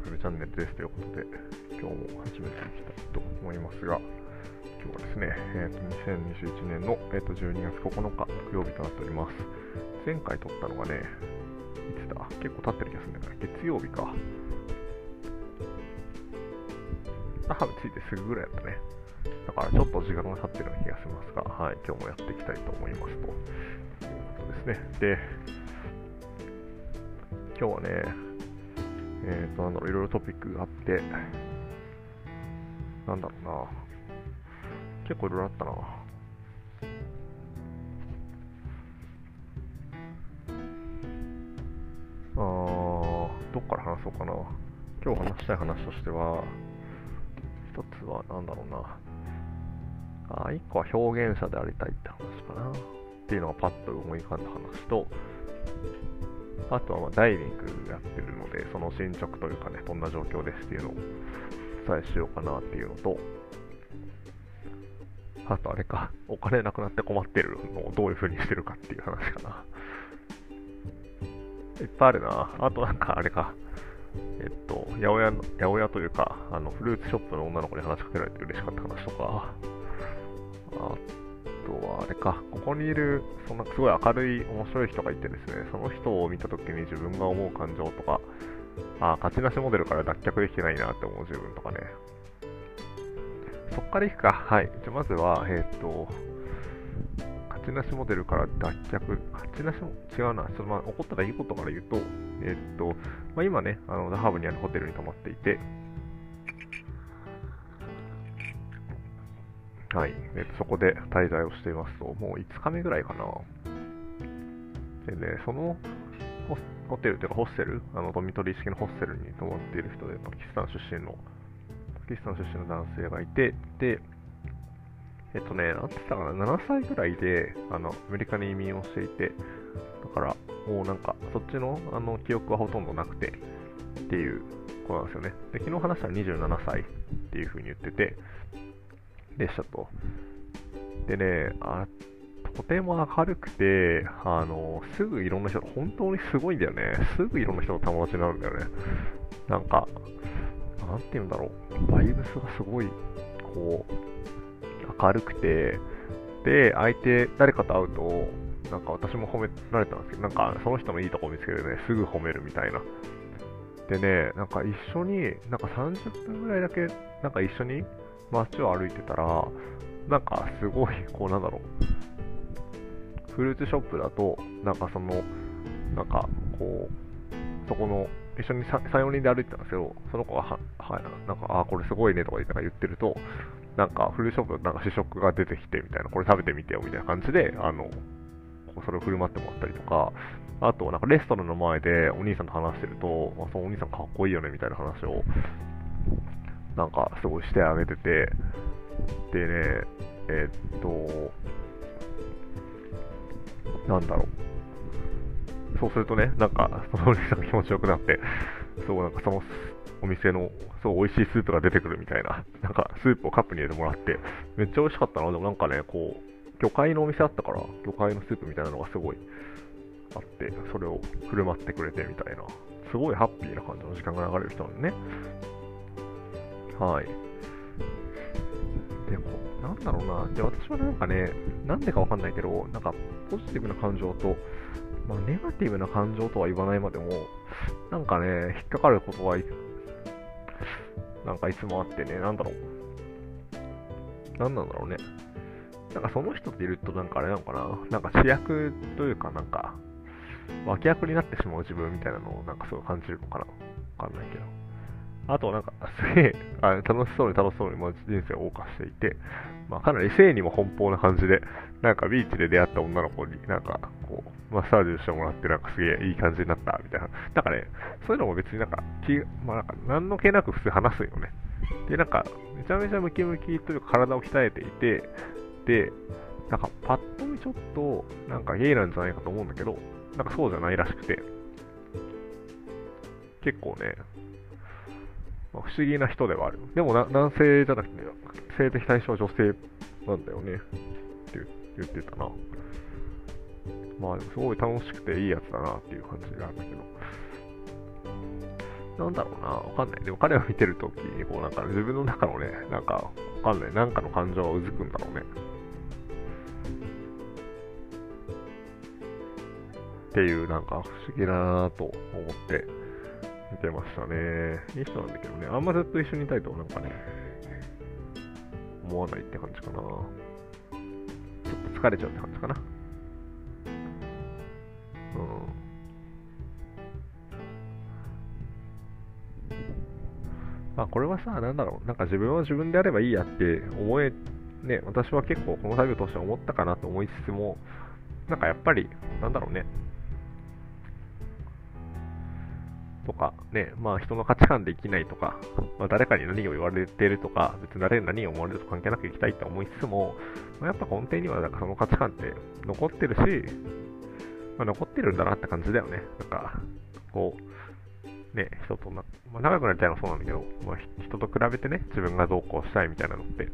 がするチャンネルですということで、今日も始めていきたいと思いますが、今日はですね、えー、と2021年の、えー、と12月9日木曜日となっております。前回撮ったのがね、いつだ？結構経ってる気がするんだけど、月曜日か。あ、ついてすぐぐらいだったね。だからちょっと時間が経ってるような気がしますが、はい、今日もやっていきたいと思いますということですね。で、今日はね、えっ、ー、と、なんだろう、いろいろトピックがあって、なんだろうな、結構いろいろあったな。あー、どっから話そうかな。今日話したい話としては、一つは、なんだろうな。あ、一個は表現者でありたいって話かな。っていうのがパッと思い浮かんだ話と、あとはまダイビングやってるので、その進捗というかね、どんな状況ですっていうのをお伝えしようかなっていうのと、あとあれか、お金なくなって困ってるのをどういう風にしてるかっていう話かな。いっぱいあるな。あとなんかあれか、えっと、八百屋、八百屋というか、あの、フルーツショップの女の子に話しかけられて嬉しかった話とか、あとはあれか、ここにいる、そんなすごい明るい、面白い人がいてですね、その人を見たときに自分が思う感情とか、あ勝ちなしモデルから脱却できてないなって思う自分とかね。そっからいくか。はい。じゃまずは、えっ、ー、と、勝ちなしモデルから脱却、勝ちなしも違うな。ちょっとまあ、起こったらいいことから言うと、えっ、ー、と、まあ、今ね、あの、ダハブにあるホテルに泊まっていて、はい。えっと、そこで滞在をしていますと、もう5日目ぐらいかな。でね、そのホテルというかホステル、あのドミトリー式のホステルに泊まっている人で、パキスタン出身の、パキスタン出身の男性がいて、で、えっとね、なんて言ったかな、7歳ぐらいであのアメリカに移民をしていて、だから、もうなんか、そっちのあの記憶はほとんどなくてっていう子なんですよね。で、昨日話したら27歳っていう風に言ってて、でしたと。でね、あとても明るくて、あの、すぐいろんな人、本当にすごいんだよね。すぐいろんな人と友達になるんだよね。なんか、なんて言うんだろう。バイブスがすごい、こう、明るくて、で、相手、誰かと会うと、なんか私も褒められたんですけど、なんかその人のいいとこ見つけてね、すぐ褒めるみたいな。でね、なんか一緒に、なんか30分ぐらいだけ、なんか一緒に街を歩いてたら、なんかすごい、こうなんだろう、フルーツショップだと、なんかその、なんかこう、そこの、一緒に3、4人で歩いてたんですけど、その子がは、はなんか、あ、これすごいねとか言ってると、なんかフルーツショップなんか試食が出てきてみたいな、これ食べてみてよみたいな感じで、あの、それを振る舞ってもらったりとか、あと、なんかレストランの前でお兄さんと話してると、まあ、そのお兄さんかっこいいよねみたいな話をなんかすごいしてあげてて、でね、えー、っと、なんだろう。そうするとね、なんか、そのお兄さんが気持ちよくなって、そう、なんかそのお店の、そう、美味しいスープが出てくるみたいな、なんか、スープをカップに入れてもらって、めっちゃ美味しかったな。でもなんかね、こう、魚介のお店あったから、魚介のスープみたいなのがすごいあって、それを振る舞ってくれてみたいな、すごいハッピーな感じの時間が流れる人なんでね。はい。でも、なんだろうな。で、私はなんかね、なんでかわかんないけど、なんか、ポジティブな感情と、まあ、ネガティブな感情とは言わないまでも、なんかね、引っかかることは、なんかいつもあってね、なんだろう。なんなんだろうね。なんかその人っていると、なんかあれなのかな。なんか主役というか、なんか、脇役になってしまう自分みたいなのを、なんかすごい感じるのかな。わかんないけど。あとなんか、すげえ、あ楽しそうに楽しそうに人生を謳歌していて、まあ、かなり性にも奔放な感じで、なんかビーチで出会った女の子になんか、こう、マッサージしてもらって、なんかすげえいい感じになったみたいな。なんかね、そういうのも別になんか、気まあなんか、何の気なく普通話すよね。で、なんか、めちゃめちゃムキムキというか体を鍛えていて、で、なんかパッと見ちょっと、なんかゲイなんじゃないかと思うんだけど、なんかそうじゃないらしくて、結構ね、まあ、不思議な人ではある。でも男性じゃなくて、性的対象は女性なんだよね。って言ってたな。まあでもすごい楽しくていいやつだなっていう感じがあるんだけど。なんだろうな、わかんない。でも彼を見てるときに、こうなんか自分の中のね、なんか、わかんない、なんかの感情がうずくんだろうね。っていう、なんか不思議だなと思って見てましたね。いい人なんだけどね、あんまずっと一緒にいたいとなんかね、思わないって感じかな。ちょっと疲れちゃうって感じかな。うん。まあ、これはさ、なんだろう、なんか自分は自分であればいいやって思え、ね、私は結構この作業として思ったかなと思いつつも、なんかやっぱり、なんだろうね、とか、ね、まあ人の価値観で生きないとか、まあ、誰かに何を言われてるとか、別に誰に何を思われると関係なく生きたいと思いつつも、まあ、やっぱ根底にはなんかその価値観って残ってるし、まあ、残ってるんだなって感じだよね。なんか、こう、ね、人とな、まあ、仲良くなりたいのはそうなんだけど、まあ、人と比べてね、自分がどうこうしたいみたいなのって、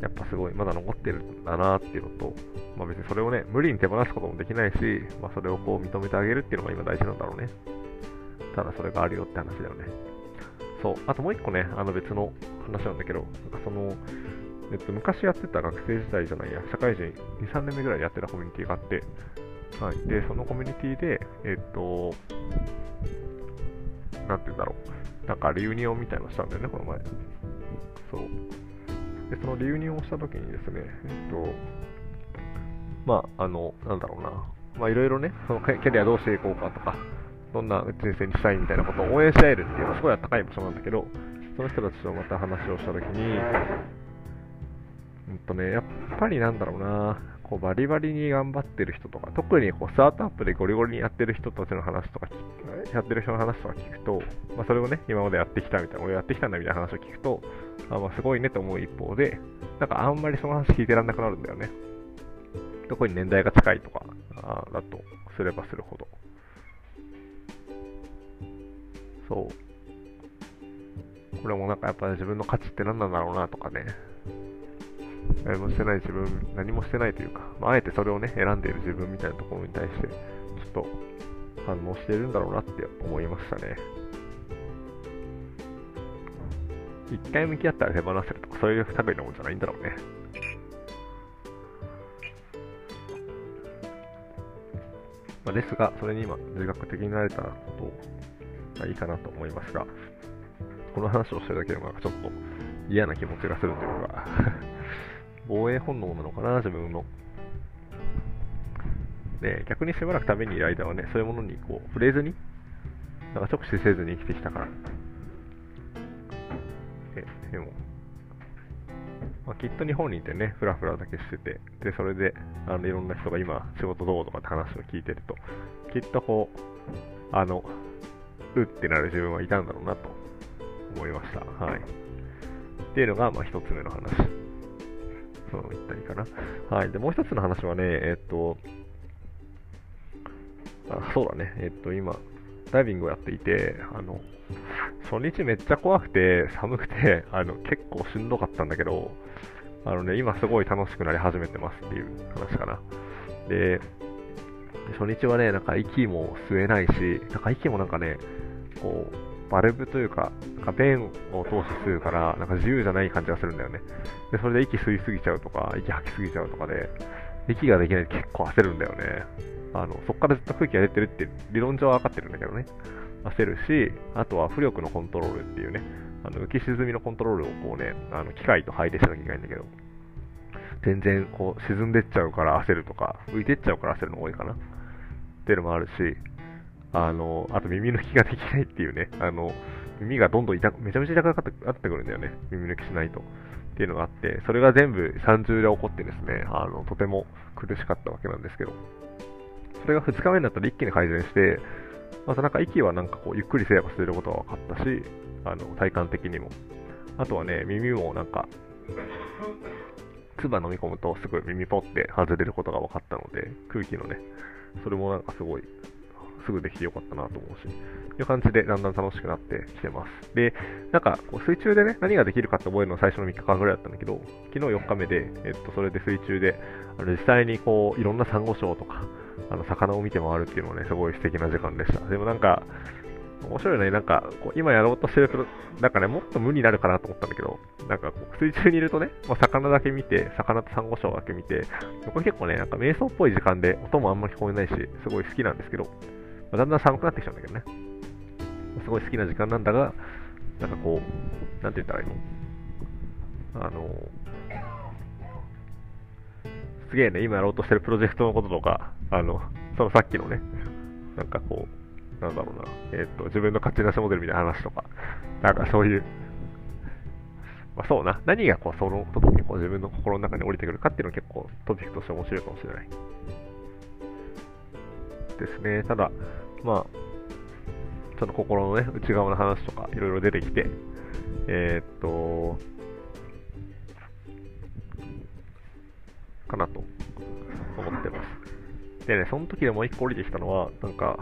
やっぱすごいまだ残ってるんだなっていうのと、まあ別にそれをね、無理に手放すこともできないし、まあそれをこう認めてあげるっていうのが今大事なんだろうね。ただそれがあるよって話だよね。そう、あともう一個ね、あの別の話なんだけど、なんかその、えっと、昔やってた学生時代じゃないや、社会人2、3年目ぐらいやってたコミュニティがあって、はい。で、そのコミュニティで、えっと、なんて言うんだろう。なんかリユニオンみたいなのしたんだよね、この前。そう。で、そのリユニオンをしたときにですね、えっと、まあ、あの、なんだろうな。まあ、いろいろね、その キャリアどうしていこうかとか、どんな人生にしたいみたいなことを応援し合えるっていうのはすごいあったかい場所なんだけど、その人たちとまた話をしたときに、うんとね、やっぱりなんだろうな、こうバリバリに頑張ってる人とか、特にこうスタートアップでゴリゴリにやってる人たちの話とか、やってる人の話とか聞くと、まあ、それをね、今までやってきたみたいな、俺やってきたんだみたいな話を聞くと、あまあ、すごいねと思う一方で、なんかあんまりその話聞いてらんなくなるんだよね。特に年代が近いとかあだとすればするほど。そう。これもなんかやっぱ自分の価値って何なんだろうなとかね。何もしてない自分、何もしてないというか、まあ、あえてそれをね、選んでいる自分みたいなところに対して、ちょっと反応しているんだろうなって思いましたね。一回向き合ったら手放せるとか、そういう類のもんじゃないんだろうね。まあ、ですが、それに今、自覚的になれたらとが、いいかなと思いますが、この話をしてるだけでもちょっと嫌な気持ちがするというか防衛本能なのかな、自分の。で、逆にしばらく旅にいる間はね、そういうものにこう触れずに、なんか直視せずに生きてきたから。ででも、まあ、きっと日本にいてね、ふらふらだけしてて、で、それで、あの、いろんな人が今、仕事どうとかって話を聞いてると、きっとこう、あの、うってなる自分はいたんだろうなと思いました。はい。っていうのが、まあ、一つ目の話。そう言ったらいいかな。はい。で、もう一つの話はね、えっと、あそうだね。えっと、今、ダイビングをやっていて、あの、初日めっちゃ怖くて、寒くて、あの、結構しんどかったんだけど、あのね、今すごい楽しくなり始めてますっていう話かな。で、初日はね、なんか息も吸えないし、なんか息もなんかね、こう、バルブというか、なんか弁を通して吸うから、なんか自由じゃない感じがするんだよね。で、それで息吸いすぎちゃうとか、息吐きすぎちゃうとかで、息ができないと結構焦るんだよね。あの、そこからずっと空気が出てるって理論上は分かってるんだけどね。焦るし、あとは浮力のコントロールっていうね、あの浮き沈みのコントロールをこうね、あの機械と配列しなきゃいけないんだけど、全然こう沈んでっちゃうから焦るとか、浮いてっちゃうから焦るの多いかな。っていうのもあるし、あの、あと耳抜きができないっていうね、あの、耳がどんどん痛く、めちゃめちゃ痛くなってくるんだよね。耳抜きしないと。っていうのがあって、それが全部30で起こってですね、あの、とても苦しかったわけなんですけど、それが2日目になったら一気に改善して、またなんか息はなんかこうゆっくりすれば吸えることが分かったし、あの体感的にも。あとはね、耳もなんか、唾飲み込むとすぐ耳ポって外れることが分かったので、空気のね、それもなんかすごい、すぐできてよかったなと思うし、という感じでだんだん楽しくなってきてます。で、なんかこう水中でね、何ができるかって覚えるのは最初の3日間ぐらいだったんだけど、昨日4日目で、えっと、それで水中で、あの実際にこう、いろんなサンゴ礁とか、あの魚を見て回るっていうのはね、すごい素敵な時間でした。でもなんか、面白いね。なんか、こう今やろうとしてると、なんかね、もっと無になるかなと思ったんだけど、なんかこう、水中にいるとね、まあ、魚だけ見て、魚とサンゴ礁だけ見て、これ結構ね、なんか瞑想っぽい時間で、音もあんまり聞こえないし、すごい好きなんですけど、まあ、だんだん寒くなってきちゃうんだけどね。すごい好きな時間なんだが、なんかこう、なんて言ったらいいの？あの、すげえね、今やろうとしてるプロジェクトのこととか、あの、そのさっきのね、なんかこう、なんだろうな、えっ、と、自分の勝ち出しモデルみたいな話とか、なんかそういう、まあそうな、何がこう、その時にこう自分の心の中に降りてくるかっていうのは結構トピックとして面白いかもしれない。ですね。ただ、まあ、ちょっと心のね、内側の話とかいろいろ出てきて、えー、っと、かなと思ってます。でね、その時でもう一個降りてきたのは、なんか、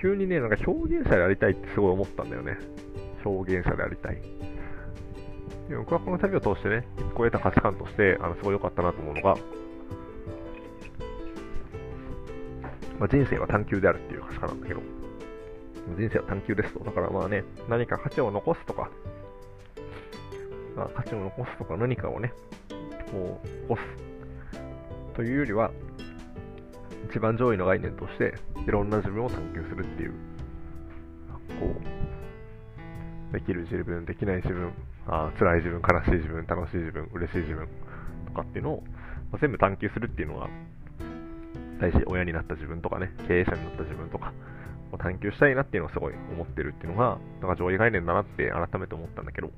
急にね、なんか表現者でありたいってすごい思ったんだよね。表現者でありたい。で僕はこの旅を通してね、一個得た価値観として、あの、すごい良かったなと思うのが、まあ、人生は探求であるっていう価値観なんだけど、人生は探求ですと。だからまあね、何か価値を残すとか、まあ、価値を残すとか何かをね、こう、起こすというよりは、一番上位の概念として、いろんな自分を探求するっていう、こう、できる自分、できない自分、あ辛い自分、悲しい自分、楽しい自分、嬉しい自分とかっていうのを、ま、全部探求するっていうのは、大事、親になった自分とかね、経営者になった自分とか、を探求したいなっていうのをすごい思ってるっていうのが、なんか上位概念だなって改めて思ったんだけど、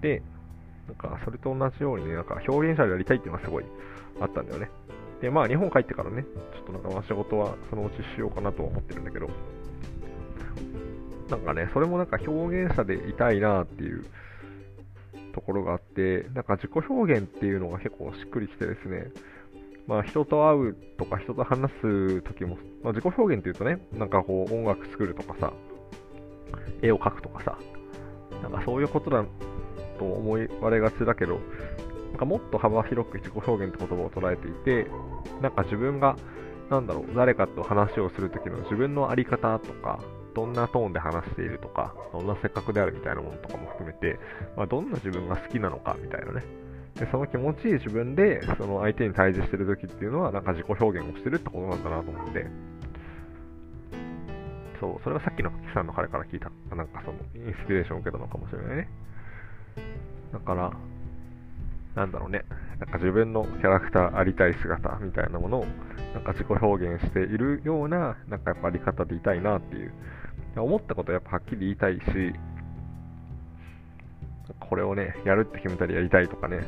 で、なんかそれと同じようにね、なんか表現者でやりたいっていうのがすごいあったんだよね。で、まあ日本帰ってからね、ちょっとなんかまあ仕事はそのうちしようかなとは思ってるんだけど、なんかね、それもなんか表現者でいたいなっていうところがあって、なんか自己表現っていうのが結構しっくりきてですね、まあ、人と会うとか人と話す時も、まあ、自己表現っていうとね、なんかこう音楽作るとかさ、絵を描くとかさ、なんかそういうことだと思われがちだけど、なんかもっと幅広く自己表現って言葉を捉えていて、なんか自分が、なんだろう、誰かと話をするときの自分の在り方とか、どんなトーンで話しているとか、どんな性格であるみたいなものとかも含めて、まあ、どんな自分が好きなのかみたいなね、でその気持ちいい自分でその相手に対峙してる時っていうのはなんか自己表現をしてるってことなんだなと思って。そうそれはさっきのキさんの彼から聞いたなんかそのインスピレーションを受けたのかもしれないね。だからなんだろうね。なんか自分のキャラクターありたい姿みたいなものをなんか自己表現しているようななんかやっぱあり方でいたいなっていう。思ったことはやっぱはっきり言いたいしこれをね、やるって決めたらやりたいとかね、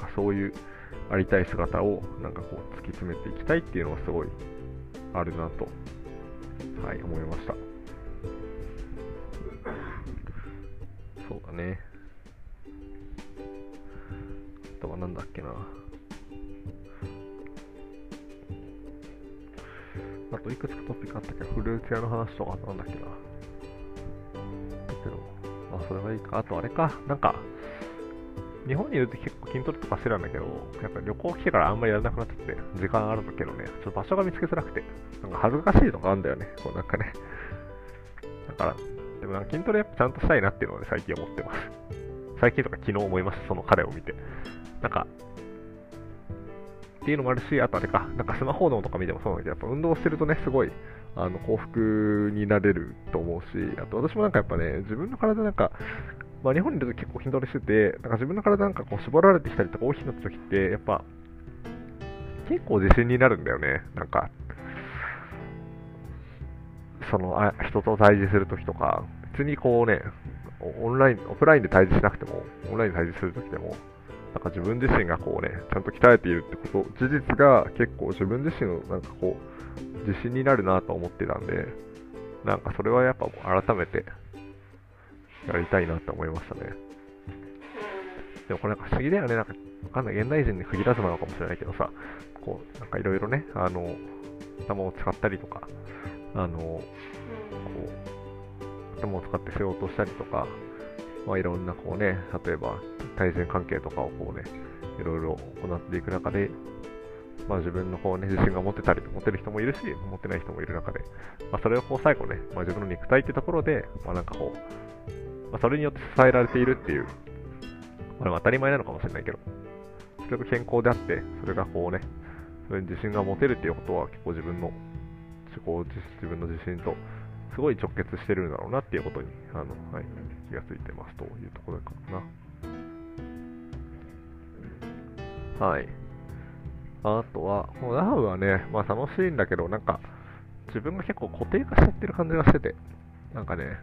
かそういうありたい姿をなんかこう突き詰めていきたいっていうのはすごいあるなと、はい、思いました。そうだね。あとはなんだっけな。あといくつかトピックあったけど、フルーツ屋の話とかなんだっけな。けど、あそれはいいか。あとあれか、なんか、日本にいると結筋トレとかしてたんだけど、やっぱ旅行来てからあんまりやらなくなっちゃって、時間あるんだけどね、ちょっと場所が見つけづらくて、なんか恥ずかしいとかあるんだよね、こうなんかね。だから、でもなんか筋トレやっぱちゃんとしたいなっていうのは、ね、最近思ってます。最近とか昨日思いました、その彼を見て。なんか、っていうのもあるし、あとあれか、なんかスマホ脳とか見てもそうなんだけど、やっぱ運動してるとね、すごい、あの、幸福になれると思うし、あと私もなんかやっぱね、自分の体なんか、まあ、日本にいると結構筋トレしてて、なんか自分の体なんかこう絞られてきたりとか大きくなった時って、やっぱ、結構自信になるんだよね。なんか、その、あ人と対峙するときとか、別にこうね、オンライン、オフラインで対峙しなくても、オンラインで対峙するときでも、なんか自分自身がこうね、ちゃんと鍛えているってこと、事実が結構自分自身のなんかこう、自信になるなと思ってたんで、なんかそれはやっぱ改めてやりたいなって思いましたね。でもこれなんか不思議だよね。なんか、わかんない。現代人に限らずなのかもしれないけどさ、こう、なんかいろいろね、あの、頭を使ったりとか、あの、こう、頭を使って仕事をしたりとか、まあいろんなこうね、例えば対人関係とかをこうね、いろいろ行っていく中で、まあ、自分のこう、ね、自信が持てたり、持てる人もいるし、持てない人もいる中で、まあ、それをこう最後ね、まあ、自分の肉体ってところで、まあ、なんかこう、まあ、それによって支えられているっていう、まあ、当たり前なのかもしれないけど、それが健康であって、それがこうね、それに自信が持てるっていうことは結構自分の、自己自分の自信とすごい直結してるんだろうなっていうことに、あの、はい、気がついてますというところかな。はい。あとは、このラハブはね、まあ楽しいんだけど、なんか、自分が結構固定化しちゃってる感じがしてて、なんかね、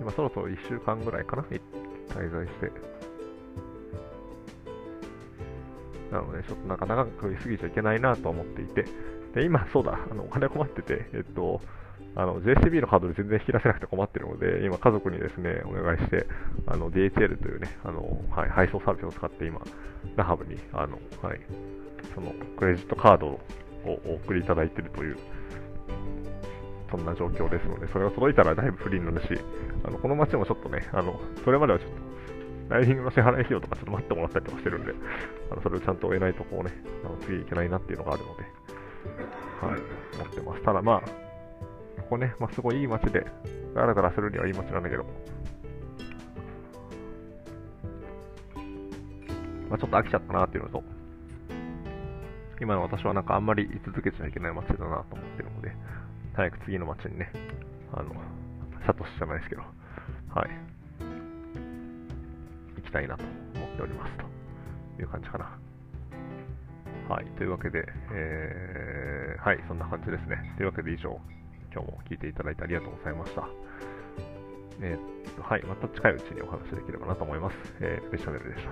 今そろそろ1週間ぐらいかな、滞在して。なので、ちょっとなんか長く過ぎちゃいけないなと思っていて、で、今、そうだ、あの、お金困ってて、えっと、あの、JCB のカードで全然引き出せなくて困ってるので、今家族にですね、お願いして、あの、DHL というね、あの、はい、配送サービスを使って今、ラハブに、あの、はい、その、クレジットカードをお送りいただいているという、そんな状況ですので、それが届いたらだいぶフリーになるし、あの、この街もちょっとね、あの、それまではちょっと、ライディングの支払い費用とかちょっと待ってもらったりとかしてるんで、あのそれをちゃんと得ないとこうね、あの次いけないなっていうのがあるので、はい、思ってます。ただまあ、ここね、まあ、すごいいい街で、ガラガラするにはいい街なんだけど、まあ、ちょっと飽きちゃったなっていうのと、今の私はなんかあんまり居続けちゃいけない街だなと思ってるので、早く次の街にね、あの、サトシじゃないですけど、はい、行きたいなと思っておりますという感じかな。はい、というわけで、えー、はい、そんな感じですね。というわけで以上、今日も聞いていただいてありがとうございました。えー、っと、はい、また近いうちにお話しできればなと思います。えー、ペシャネルでした。